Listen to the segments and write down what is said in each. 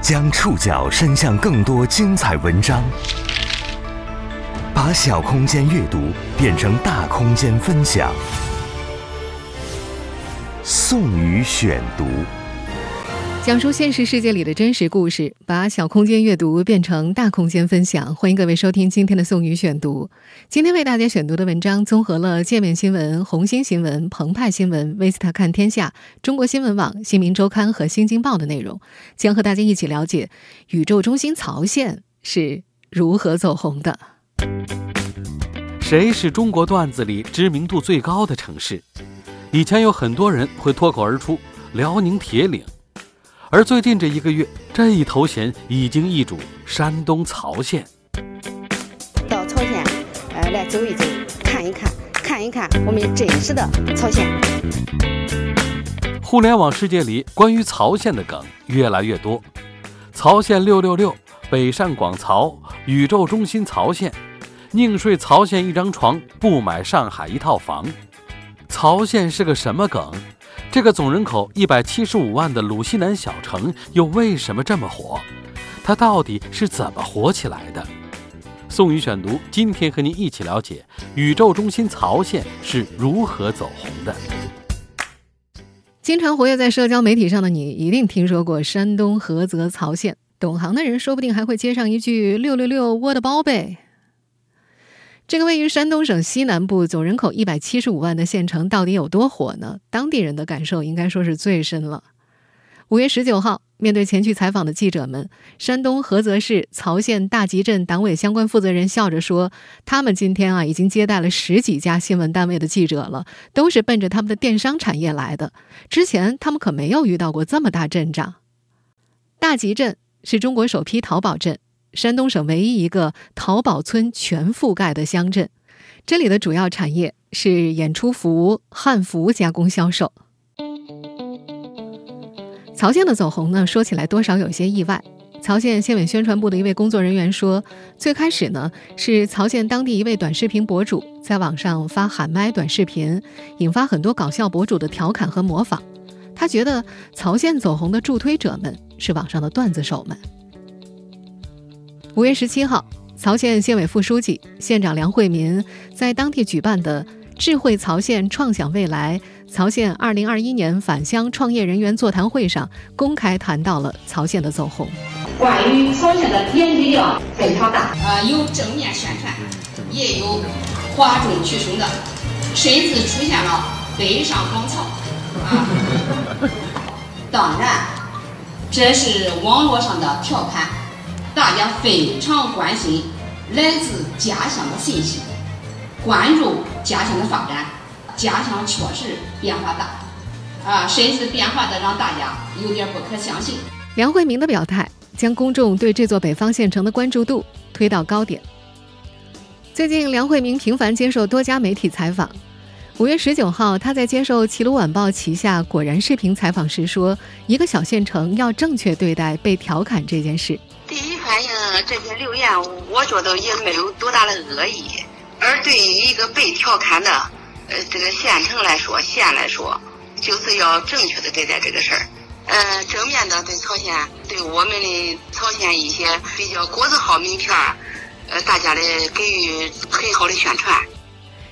将触角伸向更多精彩文章，把小空间阅读变成大空间分享。宋宇选读，讲述现实世界里的真实故事，把小空间阅读变成大空间分享。欢迎各位收听今天的宋宇选读。今天为大家选读的文章综合了界面新闻、红星新闻、澎湃新闻、维斯塔看天下、中国新闻网、新民周刊和新京报的内容，将和大家一起了解宇宙中心曹县是如何走红的。谁是中国段子里知名度最高的城市？以前有很多人会脱口而出辽宁铁岭，而最近这一个月，这一头衔已经易主山东曹县。到曹县，呃，来走一走，看一看，看一看我们真实的曹县。互联网世界里关于曹县的梗越来越多，曹县六六六，北上广曹，宇宙中心曹县，宁睡曹县一张床，不买上海一套房。曹县是个什么梗？这个总人口一百七十五万的鲁西南小城又为什么这么火？它到底是怎么火起来的？宋宇选读，今天和您一起了解宇宙中心曹县是如何走红的。经常活跃在社交媒体上的你，一定听说过山东菏泽曹县。懂行的人说不定还会接上一句“六六六，我的宝贝”。这个位于山东省西南部、总人口一百七十五万的县城到底有多火呢？当地人的感受应该说是最深了。五月十九号，面对前去采访的记者们，山东菏泽市曹县大集镇党委相关负责人笑着说：“他们今天啊，已经接待了十几家新闻单位的记者了，都是奔着他们的电商产业来的。之前他们可没有遇到过这么大阵仗。”大集镇是中国首批淘宝镇。山东省唯一一个淘宝村全覆盖的乡镇，这里的主要产业是演出服、汉服加工销售。曹县的走红呢，说起来多少有些意外。曹县县委宣传部的一位工作人员说，最开始呢是曹县当地一位短视频博主在网上发喊麦短视频，引发很多搞笑博主的调侃和模仿。他觉得曹县走红的助推者们是网上的段子手们。五月十七号，曹县县委副书记、县长梁惠民在当地举办的“智慧曹县，创想未来”曹县二零二一年返乡创业人员座谈会上，公开谈到了曹县的走红。关于曹县的点击量非常大，啊，有正面宣传，也有哗众取宠的，甚至出现了北上广曹。啊，当然，这是网络上的调侃。大家非常关心来自家乡的信息，关注家乡的发展。家乡确实变化大，啊，甚至变化的让大家有点不可相信。梁惠民的表态将公众对这座北方县城的关注度推到高点。最近，梁惠民频繁接受多家媒体采访。五月十九号，他在接受《齐鲁晚报》旗下果然视频采访时说：“一个小县城要正确对待被调侃这件事。”反映这些留言，我觉得也没有多大的恶意。而对于一个被调侃的，呃，这个县城来说，县来说，就是要正确的对待这个事儿。呃，正面的对曹县，对我们的曹县一些比较国字号名片，呃，大家的给予很好的宣传。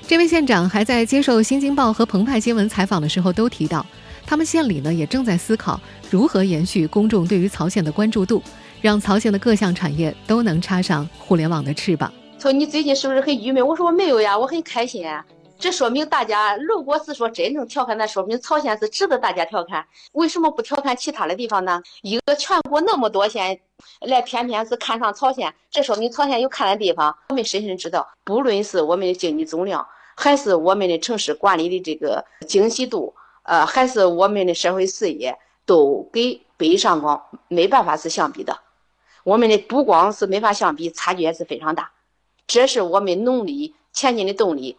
这位县长还在接受《新京报》和澎湃新闻采访的时候都提到，他们县里呢也正在思考如何延续公众对于曹县的关注度。让曹县的各项产业都能插上互联网的翅膀。说你最近是不是很郁闷？我说我没有呀，我很开心。这说明大家如果是说真正调侃，那说明曹县是值得大家调侃。为什么不调侃其他的地方呢？一个全国那么多县，来偏偏是看上曹县，这说明曹县有看的地方。我们深深知道，不论是我们的经济总量，还是我们的城市管理的这个精细度，呃，还是我们的社会事业，都跟北上广没办法是相比的。我们的不光是没法相比，差距也是非常大，这是我们努力前进的动力。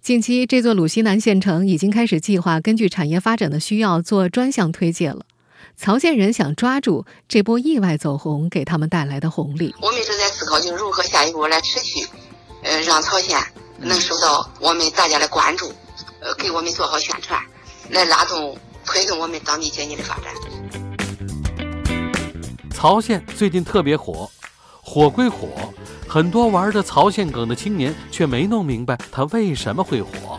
近期，这座鲁西南县城已经开始计划根据产业发展的需要做专项推介了。曹县人想抓住这波意外走红给他们带来的红利。我们正在思考，就如何下一步来持续，呃，让曹县能受到我们大家的关注，呃，给我们做好宣传，来拉动推动我们当地经济的发展。曹县最近特别火，火归火，很多玩着曹县梗的青年却没弄明白它为什么会火，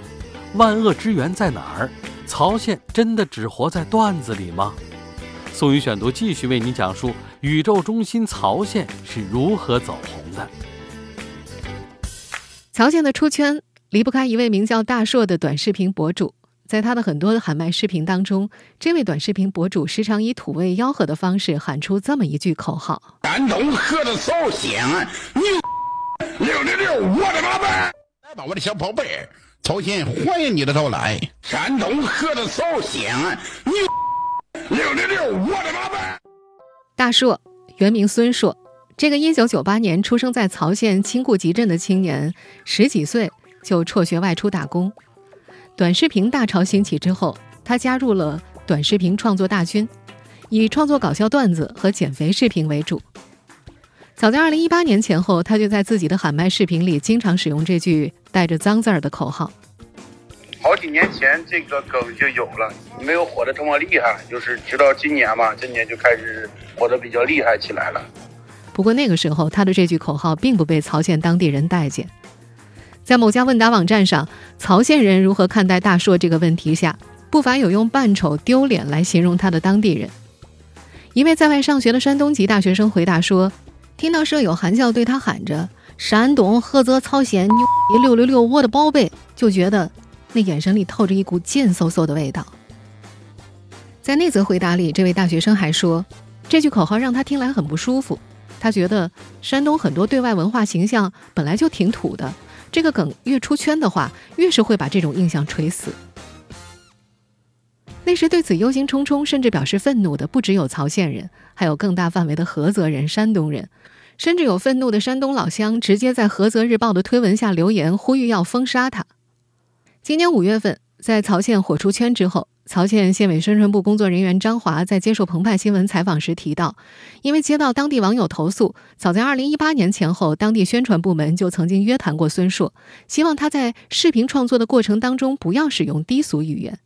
万恶之源在哪儿？曹县真的只活在段子里吗？宋宇选读继续为你讲述宇宙中心曹县是如何走红的。曹县的出圈离不开一位名叫大硕的短视频博主。在他的很多的喊麦视频当中，这位短视频博主时常以土味吆喝的方式喊出这么一句口号：“山东喝的早县，牛六六六，我的宝贝来吧，我的小宝贝曹县欢迎你的到来。山东喝的早县，牛六六六，我的宝贝大硕，原名孙硕，这个1998年出生在曹县青固集镇的青年，十几岁就辍学外出打工。短视频大潮兴起之后，他加入了短视频创作大军，以创作搞笑段子和减肥视频为主。早在2018年前后，他就在自己的喊麦视频里经常使用这句带着脏字儿的口号。好几年前这个梗就有了，没有火的这么厉害，就是直到今年嘛，今年就开始火的比较厉害起来了。不过那个时候，他的这句口号并不被曹县当地人待见。在某家问答网站上，曹县人如何看待大硕这个问题下，不乏有用“扮丑”“丢脸”来形容他的当地人。一位在外上学的山东籍大学生回答说：“听到舍友含笑对他喊着‘山东菏泽曹县牛逼六六六，我的宝贝’，就觉得那眼神里透着一股贱嗖嗖的味道。”在那则回答里，这位大学生还说，这句口号让他听来很不舒服。他觉得山东很多对外文化形象本来就挺土的。这个梗越出圈的话，越是会把这种印象锤死。那时对此忧心忡忡，甚至表示愤怒的不只有曹县人，还有更大范围的菏泽人、山东人，甚至有愤怒的山东老乡直接在《菏泽日报》的推文下留言，呼吁要封杀他。今年五月份，在曹县火出圈之后。曹县县委宣传部工作人员张华在接受澎湃新闻采访时提到，因为接到当地网友投诉，早在2018年前后，当地宣传部门就曾经约谈过孙硕，希望他在视频创作的过程当中不要使用低俗语言。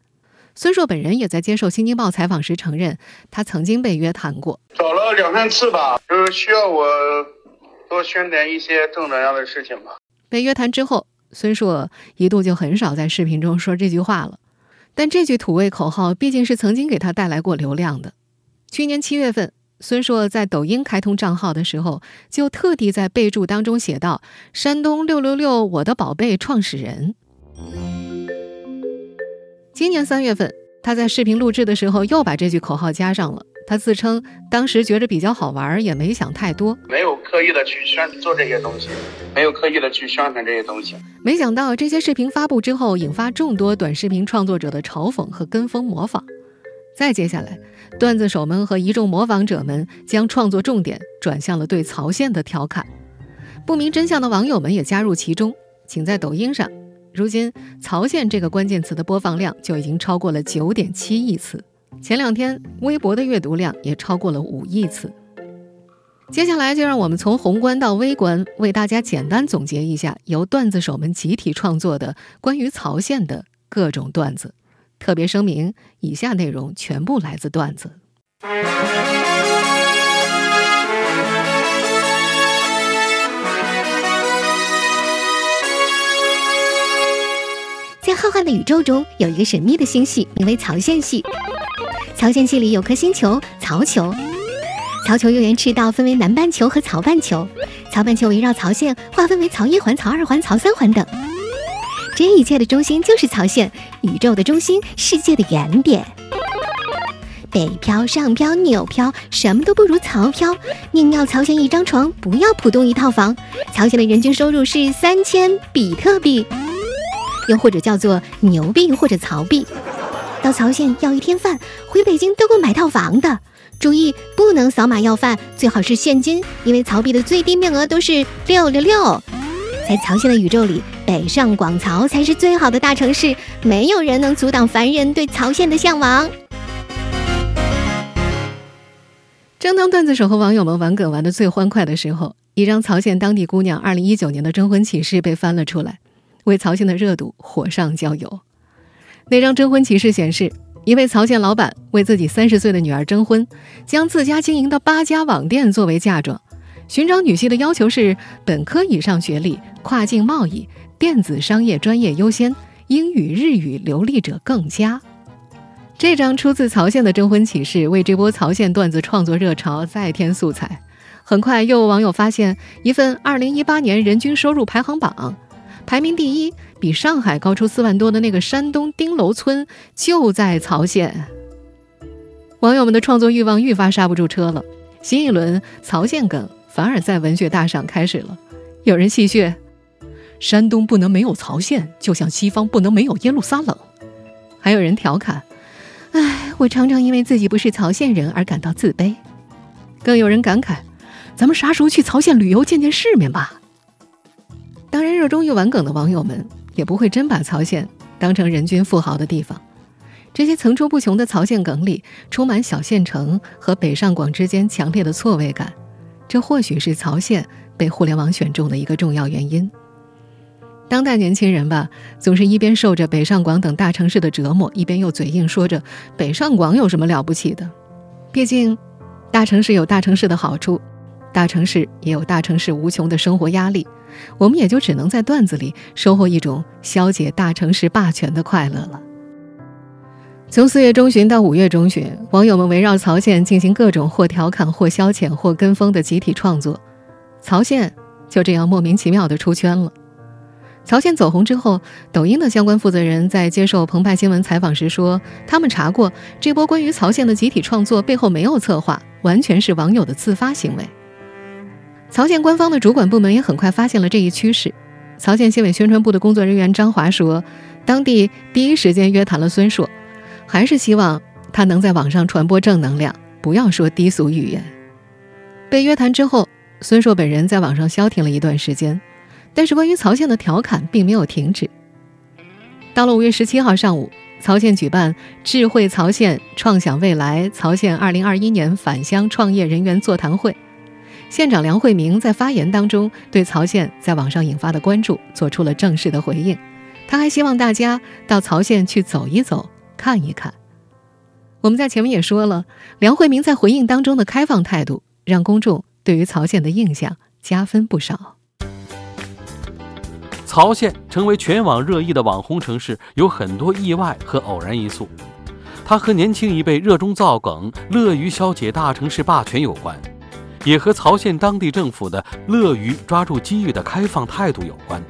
孙硕本人也在接受《新京报》采访时承认，他曾经被约谈过，找了两三次吧，就是需要我多宣传一些正能量的事情吧。被约谈之后，孙硕一度就很少在视频中说这句话了。但这句土味口号毕竟是曾经给他带来过流量的。去年七月份，孙硕在抖音开通账号的时候，就特地在备注当中写道：“山东六六六，我的宝贝创始人。”今年三月份，他在视频录制的时候又把这句口号加上了。他自称当时觉着比较好玩，也没想太多，没有刻意的去宣做这些东西，没有刻意的去宣传这些东西。没想到这些视频发布之后，引发众多短视频创作者的嘲讽和跟风模仿。再接下来，段子手们和一众模仿者们将创作重点转向了对曹县的调侃，不明真相的网友们也加入其中。请在抖音上，如今“曹县”这个关键词的播放量就已经超过了九点七亿次。前两天，微博的阅读量也超过了五亿次。接下来，就让我们从宏观到微观，为大家简单总结一下由段子手们集体创作的关于曹县的各种段子。特别声明：以下内容全部来自段子。在浩瀚的宇宙中，有一个神秘的星系，名为曹县系。曹县系里有颗星球曹球，曹球右沿赤道分为南半球和曹半球，曹半球围绕曹县划分为曹一环、曹二环、曹三环等。这一切的中心就是曹县，宇宙的中心，世界的原点。北漂、上漂、纽漂，什么都不如曹漂。宁要曹县一张床，不要浦东一套房。曹县的人均收入是三千比特币，又或者叫做牛币或者曹币。到曹县要一天饭，回北京都够买套房的。注意，不能扫码要饭，最好是现金，因为曹币的最低面额都是六六六。在曹县的宇宙里，北上广曹才是最好的大城市，没有人能阻挡凡人对曹县的向往。正当段子手和网友们玩梗玩的最欢快的时候，一张曹县当地姑娘二零一九年的征婚启事被翻了出来，为曹县的热度火上浇油。那张征婚启事显示，一位曹县老板为自己三十岁的女儿征婚，将自家经营的八家网店作为嫁妆。寻找女婿的要求是本科以上学历、跨境贸易、电子商业专业优先，英语日语流利者更佳。这张出自曹县的征婚启事，为这波曹县段子创作热潮再添素材。很快，又有网友发现一份2018年人均收入排行榜，排名第一，比上海高出四万多的那个山东丁楼村就在曹县。网友们的创作欲望愈发刹不住车了，新一轮曹县梗。反而在文学大赏开始了，有人戏谑：“山东不能没有曹县，就像西方不能没有耶路撒冷。”还有人调侃：“哎，我常常因为自己不是曹县人而感到自卑。”更有人感慨：“咱们啥时候去曹县旅游见见世面吧？”当然，热衷于玩梗的网友们也不会真把曹县当成人均富豪的地方。这些层出不穷的曹县梗里，充满小县城和北上广之间强烈的错位感。这或许是曹县被互联网选中的一个重要原因。当代年轻人吧，总是一边受着北上广等大城市的折磨，一边又嘴硬说着北上广有什么了不起的。毕竟，大城市有大城市的好处，大城市也有大城市无穷的生活压力。我们也就只能在段子里收获一种消解大城市霸权的快乐了。从四月中旬到五月中旬，网友们围绕曹县进行各种或调侃、或消遣、或跟风的集体创作，曹县就这样莫名其妙地出圈了。曹县走红之后，抖音的相关负责人在接受澎湃新闻采访时说：“他们查过这波关于曹县的集体创作背后没有策划，完全是网友的自发行为。”曹县官方的主管部门也很快发现了这一趋势。曹县县委宣传部的工作人员张华说：“当地第一时间约谈了孙硕。”还是希望他能在网上传播正能量，不要说低俗语言。被约谈之后，孙硕本人在网上消停了一段时间，但是关于曹县的调侃并没有停止。到了五月十七号上午，曹县举办“智慧曹县，创想未来”曹县二零二一年返乡创业人员座谈会，县长梁惠明在发言当中对曹县在网上引发的关注做出了正式的回应。他还希望大家到曹县去走一走。看一看，我们在前面也说了，梁惠明在回应当中的开放态度，让公众对于曹县的印象加分不少。曹县成为全网热议的网红城市，有很多意外和偶然因素，它和年轻一辈热衷造梗、乐于消解大城市霸权有关，也和曹县当地政府的乐于抓住机遇的开放态度有关。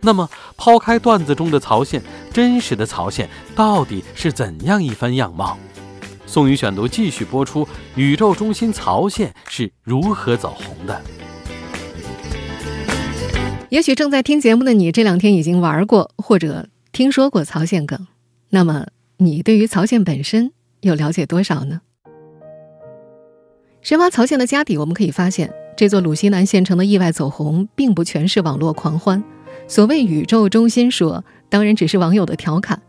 那么，抛开段子中的曹县，真实的曹县到底是怎样一番样貌？宋宇选读继续播出：宇宙中心曹县是如何走红的？也许正在听节目的你，这两天已经玩过或者听说过曹县梗，那么你对于曹县本身又了解多少呢？深挖曹县的家底，我们可以发现，这座鲁西南县城的意外走红，并不全是网络狂欢。所谓“宇宙中心说”，当然只是网友的调侃，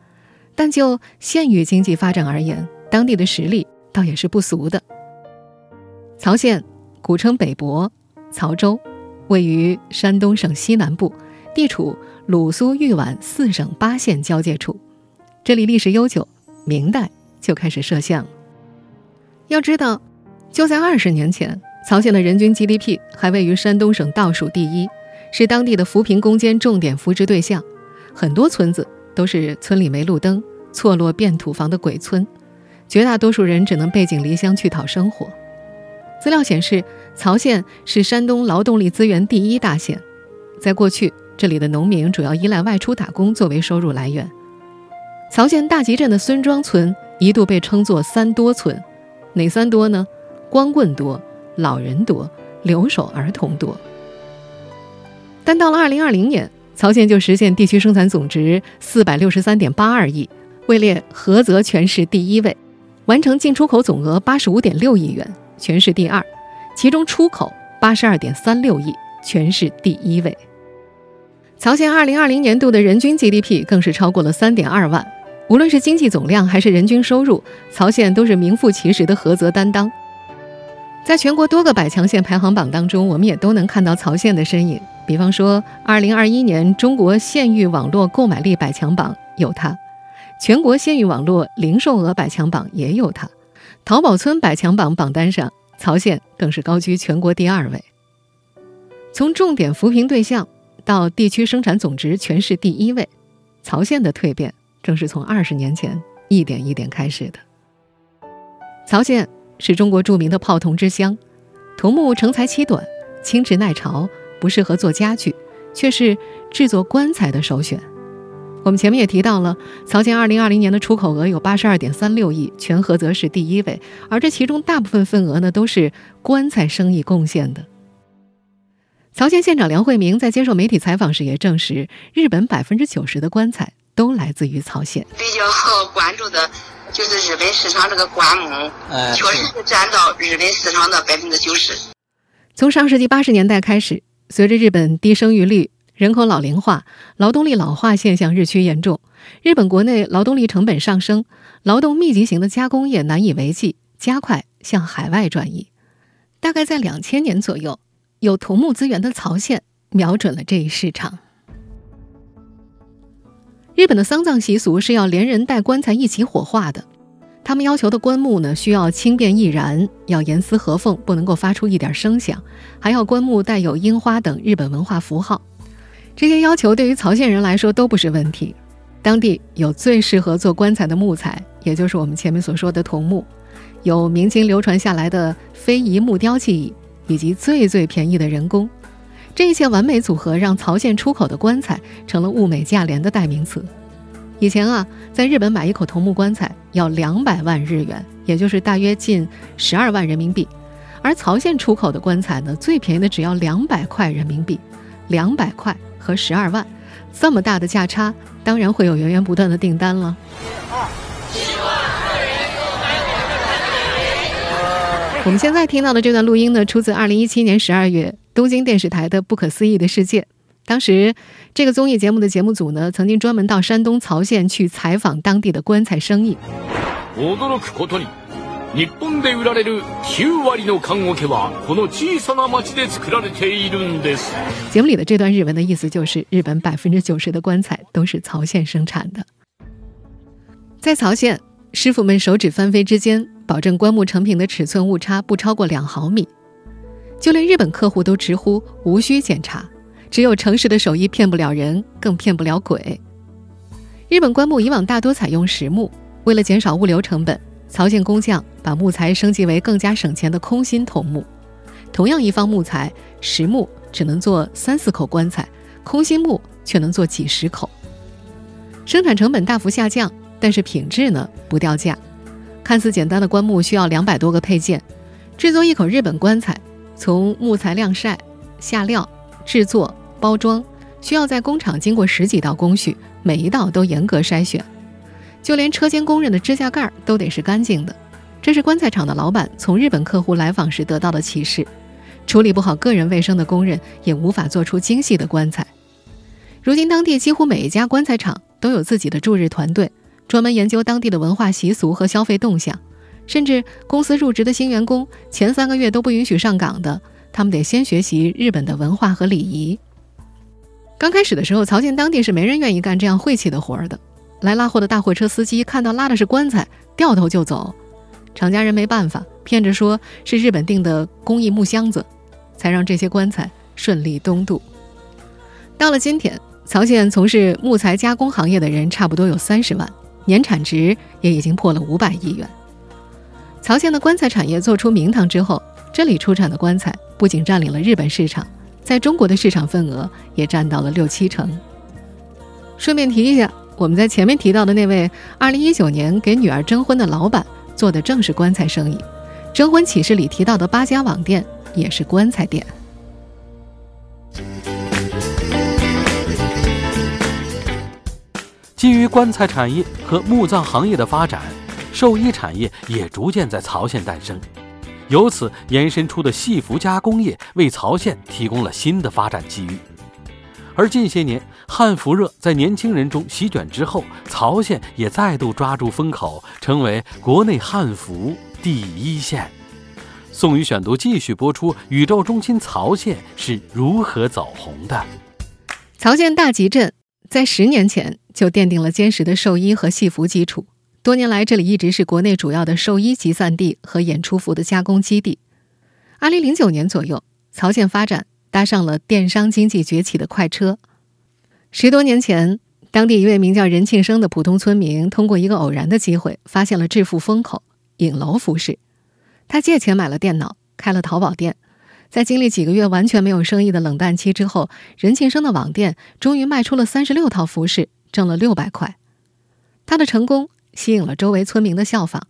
但就县域经济发展而言，当地的实力倒也是不俗的。曹县古称北博、曹州，位于山东省西南部，地处鲁苏豫皖四省八县交界处。这里历史悠久，明代就开始设县。要知道，就在二十年前，曹县的人均 GDP 还位于山东省倒数第一。是当地的扶贫攻坚重点扶植对象，很多村子都是村里没路灯、错落变土房的鬼村，绝大多数人只能背井离乡去讨生活。资料显示，曹县是山东劳动力资源第一大县，在过去，这里的农民主要依赖外出打工作为收入来源。曹县大集镇的孙庄村一度被称作“三多村”，哪三多呢？光棍多、老人多、留守儿童多。但到了二零二零年，曹县就实现地区生产总值四百六十三点八二亿，位列菏泽全市第一位，完成进出口总额八十五点六亿元，全市第二，其中出口八十二点三六亿，全市第一位。曹县二零二零年度的人均 GDP 更是超过了三点二万，无论是经济总量还是人均收入，曹县都是名副其实的菏泽担当。在全国多个百强县排行榜当中，我们也都能看到曹县的身影。比方说，二零二一年中国县域网络购买力百强榜有它；全国县域网络零售额百强榜也有它，淘宝村百强榜榜单上，曹县更是高居全国第二位。从重点扶贫对象到地区生产总值全市第一位，曹县的蜕变正是从二十年前一点一点开始的。曹县是中国著名的泡桐之乡，桐木成材期短，轻质耐潮，不适合做家具，却是制作棺材的首选。我们前面也提到了，曹县2020年的出口额有82.36亿，全菏泽市第一位，而这其中大部分份额呢都是棺材生意贡献的。曹县县长梁惠明在接受媒体采访时也证实，日本百分之九十的棺材都来自于曹县。比较关注的就是日本市场这个棺木，确实是占到日本市场的百分之九十。从上世纪八十年代开始，随着日本低生育率。人口老龄化、劳动力老化现象日趋严重，日本国内劳动力成本上升，劳动密集型的加工业难以为继，加快向海外转移。大概在两千年左右，有桐木资源的曹县瞄准了这一市场。日本的丧葬习俗是要连人带棺材一起火化的。他们要求的棺木呢，需要轻便易燃，要严丝合缝，不能够发出一点声响，还要棺木带有樱花等日本文化符号。这些要求对于曹县人来说都不是问题。当地有最适合做棺材的木材，也就是我们前面所说的桐木，有明清流传下来的非遗木雕技艺，以及最最便宜的人工。这一切完美组合，让曹县出口的棺材成了物美价廉的代名词。以前啊，在日本买一口桐木棺材要两百万日元，也就是大约近十二万人民币，而曹县出口的棺材呢，最便宜的只要两百块人民币，两百块和十二万，这么大的价差，当然会有源源不断的订单了。我们现在听到的这段录音呢，出自二零一七年十二月东京电视台的《不可思议的世界》。当时，这个综艺节目的节目组呢，曾经专门到山东曹县去采访当地的棺材生意。驚くことに、日本で売られる9割の棺桶はこの小さな町で作られているんです。节目里的这段日文的意思就是，日本百分之九十的棺材都是曹县生产的。在曹县，师傅们手指翻飞之间，保证棺木成品的尺寸误差不超过两毫米， 就连日本客户都直呼无需检查。只有诚实的手艺骗不了人，更骗不了鬼。日本棺木以往大多采用实木，为了减少物流成本，曹县工匠把木材升级为更加省钱的空心桐木。同样一方木材，实木只能做三四口棺材，空心木却能做几十口。生产成本大幅下降，但是品质呢不掉价。看似简单的棺木需要两百多个配件，制作一口日本棺材，从木材晾晒、下料、制作。包装需要在工厂经过十几道工序，每一道都严格筛选，就连车间工人的指甲盖都得是干净的。这是棺材厂的老板从日本客户来访时得到的启示。处理不好个人卫生的工人也无法做出精细的棺材。如今，当地几乎每一家棺材厂都有自己的驻日团队，专门研究当地的文化习俗和消费动向。甚至公司入职的新员工前三个月都不允许上岗的，他们得先学习日本的文化和礼仪。刚开始的时候，曹县当地是没人愿意干这样晦气的活儿的。来拉货的大货车司机看到拉的是棺材，掉头就走。厂家人没办法，骗着说是日本订的工艺木箱子，才让这些棺材顺利东渡。到了今天，曹县从事木材加工行业的人差不多有三十万，年产值也已经破了五百亿元。曹县的棺材产业做出名堂之后，这里出产的棺材不仅占领了日本市场。在中国的市场份额也占到了六七成。顺便提一下，我们在前面提到的那位2019年给女儿征婚的老板，做的正是棺材生意。征婚启事里提到的八家网店也是棺材店。基于棺材产业和墓葬行业的发展，寿衣产业也逐渐在曹县诞生。由此延伸出的戏服加工业，为曹县提供了新的发展机遇。而近些年汉服热在年轻人中席卷之后，曹县也再度抓住风口，成为国内汉服第一线。宋宇选读继续播出：宇宙中心曹县是如何走红的？曹县大集镇在十年前就奠定了坚实的寿衣和戏服基础。多年来，这里一直是国内主要的寿衣集散地和演出服的加工基地。二零零九年左右，曹县发展搭上了电商经济崛起的快车。十多年前，当地一位名叫任庆生的普通村民，通过一个偶然的机会，发现了致富风口——影楼服饰。他借钱买了电脑，开了淘宝店。在经历几个月完全没有生意的冷淡期之后，任庆生的网店终于卖出了三十六套服饰，挣了六百块。他的成功吸引了周围村民的效仿，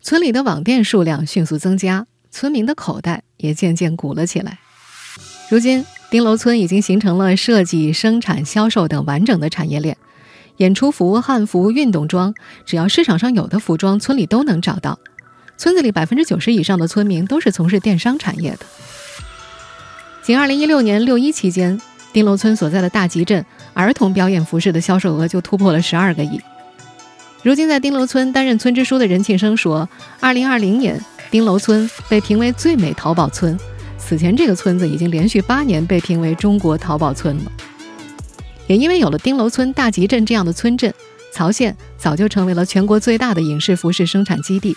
村里的网店数量迅速增加，村民的口袋也渐渐鼓了起来。如今，丁楼村已经形成了设计、生产、销售等完整的产业链，演出服、汉服、运动装，只要市场上有的服装，村里都能找到。村子里百分之九十以上的村民都是从事电商产业的。仅2016年六一期间，丁楼村所在的大集镇儿童表演服饰的销售额就突破了十二个亿。如今在丁楼村担任村支书的任庆生说，2020年丁楼村被评为最美淘宝村，此前这个村子已经连续八年被评为中国淘宝村了。也因为有了丁楼村、大集镇这样的村镇，曹县早就成为了全国最大的影视服饰生产基地。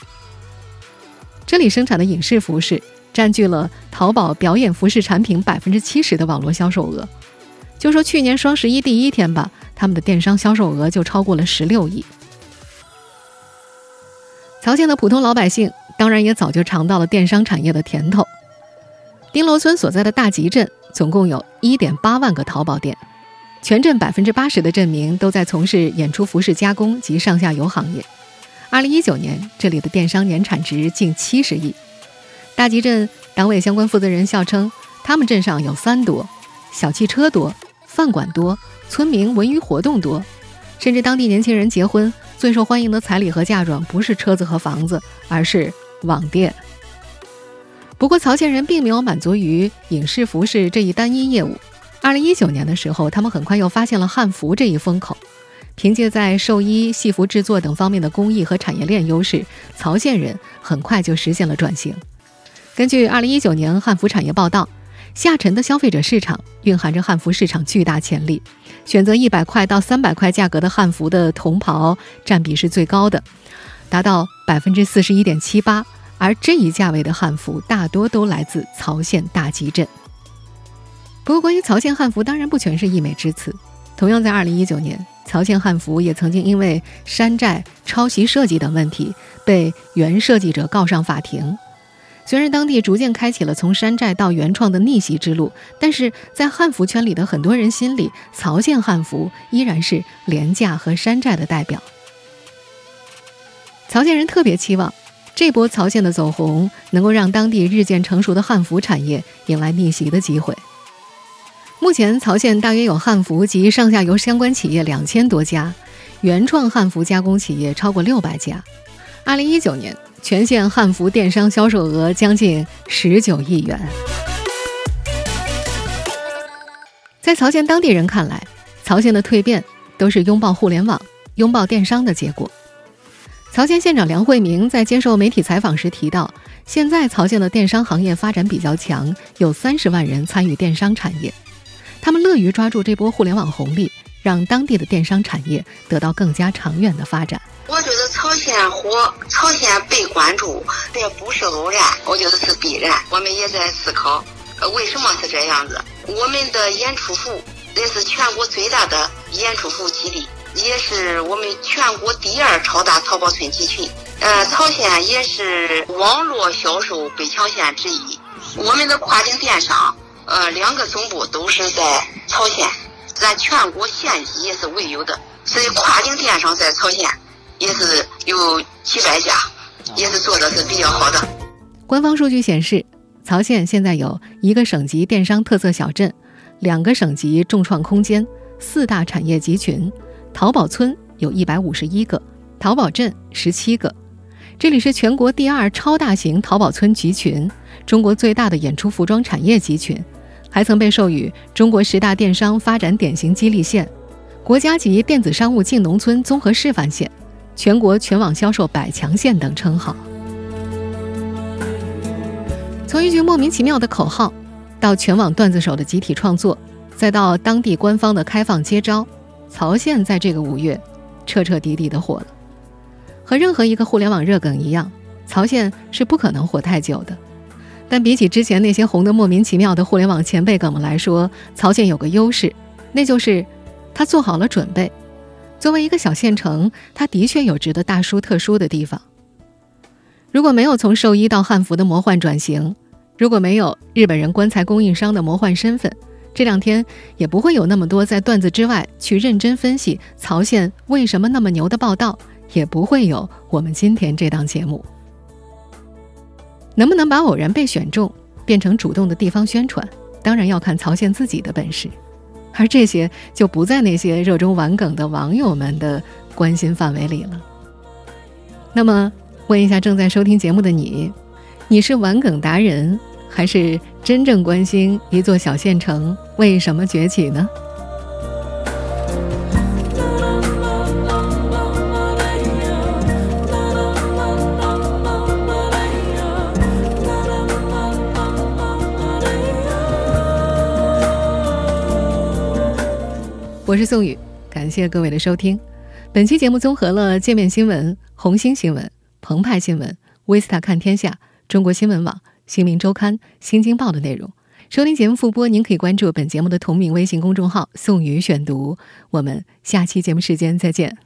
这里生产的影视服饰。占据了淘宝表演服饰产品百分之七十的网络销售额。就说去年双十一第一天吧，他们的电商销售额就超过了十六亿。曹县的普通老百姓当然也早就尝到了电商产业的甜头。丁楼村所在的大集镇总共有一点八万个淘宝店，全镇百分之八十的镇民都在从事演出服饰加工及上下游行业。二零一九年，这里的电商年产值近七十亿。大集镇党委相关负责人笑称，他们镇上有三多：小汽车多，饭馆多，村民文娱活动多。甚至当地年轻人结婚最受欢迎的彩礼和嫁妆，不是车子和房子，而是网店。不过，曹县人并没有满足于影视服饰这一单一业务。二零一九年的时候，他们很快又发现了汉服这一风口。凭借在寿衣、戏服制作等方面的工艺和产业链优势，曹县人很快就实现了转型。根据二零一九年汉服产业报道，下沉的消费者市场蕴含着汉服市场巨大潜力。选择一百块到三百块价格的汉服的同袍占比是最高的，达到百分之四十一点七八。而这一价位的汉服大多都来自曹县大集镇。不过，关于曹县汉服，当然不全是溢美之词。同样在二零一九年，曹县汉服也曾经因为山寨、抄袭设计等问题，被原设计者告上法庭。虽然当地逐渐开启了从山寨到原创的逆袭之路，但是在汉服圈里的很多人心里，曹县汉服依然是廉价和山寨的代表。曹县人特别期望，这波曹县的走红能够让当地日渐成熟的汉服产业迎来逆袭的机会。目前，曹县大约有汉服及上下游相关企业两千多家，原创汉服加工企业超过六百家。二零一九年。全县汉服电商销售额将近十九亿元。在曹县当地人看来，曹县的蜕变都是拥抱互联网、拥抱电商的结果。曹县县长梁惠明在接受媒体采访时提到，现在曹县的电商行业发展比较强，有三十万人参与电商产业，他们乐于抓住这波互联网红利，让当地的电商产业得到更加长远的发展。我觉得曹县火，曹县被关注，这不是偶然，我觉得是必然。我们也在思考，为什么是这样子？我们的演出服也是全国最大的演出服基地，也是我们全国第二超大淘宝村集群。呃，曹县也是网络销售北强县之一。我们的跨境电商，呃，两个总部都是在曹县，咱全国县级也是唯有的，所以跨境电商在曹县。也是有几百家，也是做的是比较好的。官方数据显示，曹县现在有一个省级电商特色小镇，两个省级众创空间，四大产业集群，淘宝村有一百五十一个，淘宝镇十七个。这里是全国第二超大型淘宝村集群，中国最大的演出服装产业集群，还曾被授予中国十大电商发展典型激励县、国家级电子商务进农村综合示范县。全国全网销售百强县等称号。从一句莫名其妙的口号，到全网段子手的集体创作，再到当地官方的开放接招，曹县在这个五月彻彻底底的火了。和任何一个互联网热梗一样，曹县是不可能火太久的。但比起之前那些红得莫名其妙的互联网前辈梗们来说，曹县有个优势，那就是他做好了准备。作为一个小县城，他的确有值得大书特书的地方。如果没有从寿衣到汉服的魔幻转型，如果没有日本人棺材供应商的魔幻身份，这两天也不会有那么多在段子之外去认真分析曹县为什么那么牛的报道。也不会有我们今天这档节目。能不能把偶然被选中变成主动的地方宣传，当然要看曹县自己的本事，而这些就不在那些热衷玩梗的网友们的关心范围里了。那么，问一下正在收听节目的你，你是玩梗达人，还是真正关心一座小县城为什么崛起呢？我是宋宇，感谢各位的收听。本期节目综合了界面新闻、红星新闻、澎湃新闻、Vista 看天下、中国新闻网、新民周刊、新京报的内容。收听节目复播，您可以关注本节目的同名微信公众号“宋宇选读”。我们下期节目时间再见。